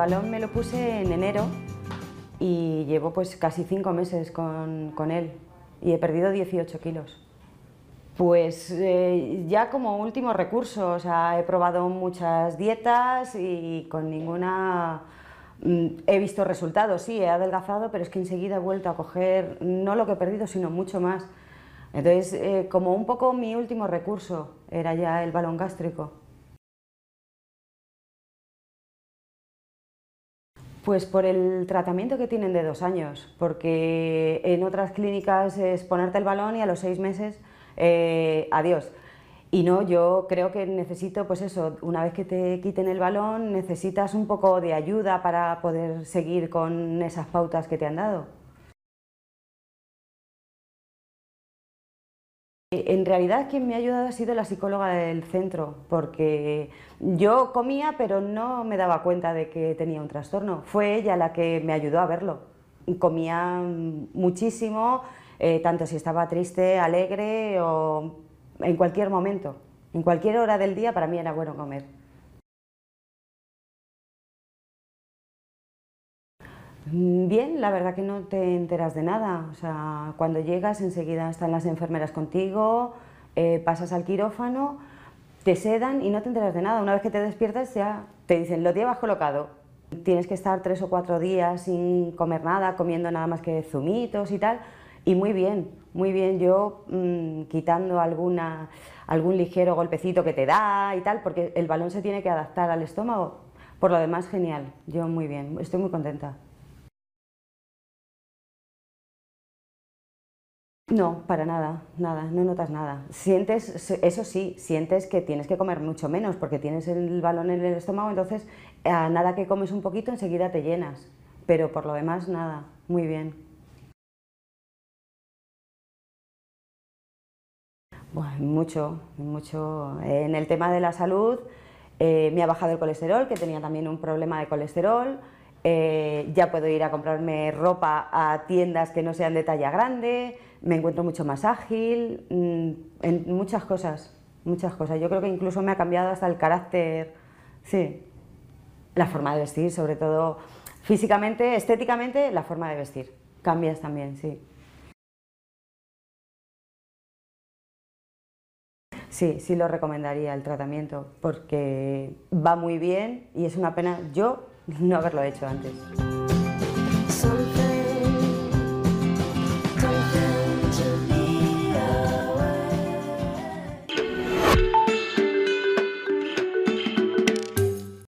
balón me lo puse en enero y llevo pues casi cinco meses con, con él y he perdido 18 kilos. Pues eh, ya como último recurso, o sea, he probado muchas dietas y con ninguna mm, he visto resultados, sí, he adelgazado, pero es que enseguida he vuelto a coger no lo que he perdido, sino mucho más. Entonces, eh, como un poco mi último recurso era ya el balón gástrico. Pues por el tratamiento que tienen de dos años, porque en otras clínicas es ponerte el balón y a los seis meses, eh, adiós. Y no, yo creo que necesito, pues eso, una vez que te quiten el balón, necesitas un poco de ayuda para poder seguir con esas pautas que te han dado. En realidad quien me ha ayudado ha sido la psicóloga del centro, porque yo comía pero no me daba cuenta de que tenía un trastorno. Fue ella la que me ayudó a verlo. Comía muchísimo, eh, tanto si estaba triste, alegre o en cualquier momento. En cualquier hora del día para mí era bueno comer. Bien, la verdad que no te enteras de nada. O sea, cuando llegas enseguida están las enfermeras contigo, eh, pasas al quirófano, te sedan y no te enteras de nada. Una vez que te despiertas ya te dicen, lo llevas colocado. Tienes que estar tres o cuatro días sin comer nada, comiendo nada más que zumitos y tal. Y muy bien, muy bien yo mm, quitando alguna, algún ligero golpecito que te da y tal, porque el balón se tiene que adaptar al estómago. Por lo demás, genial. Yo muy bien, estoy muy contenta. No, para nada, nada, no notas nada. Sientes, eso sí, sientes que tienes que comer mucho menos porque tienes el balón en el estómago, entonces a nada que comes un poquito enseguida te llenas, pero por lo demás nada, muy bien. Bueno, mucho, mucho. En el tema de la salud eh, me ha bajado el colesterol, que tenía también un problema de colesterol, eh, ya puedo ir a comprarme ropa a tiendas que no sean de talla grande, me encuentro mucho más ágil, mm, en muchas cosas, muchas cosas. Yo creo que incluso me ha cambiado hasta el carácter, sí, la forma de vestir, sobre todo físicamente, estéticamente, la forma de vestir. Cambias también, sí. Sí, sí lo recomendaría el tratamiento porque va muy bien y es una pena yo no haberlo hecho antes.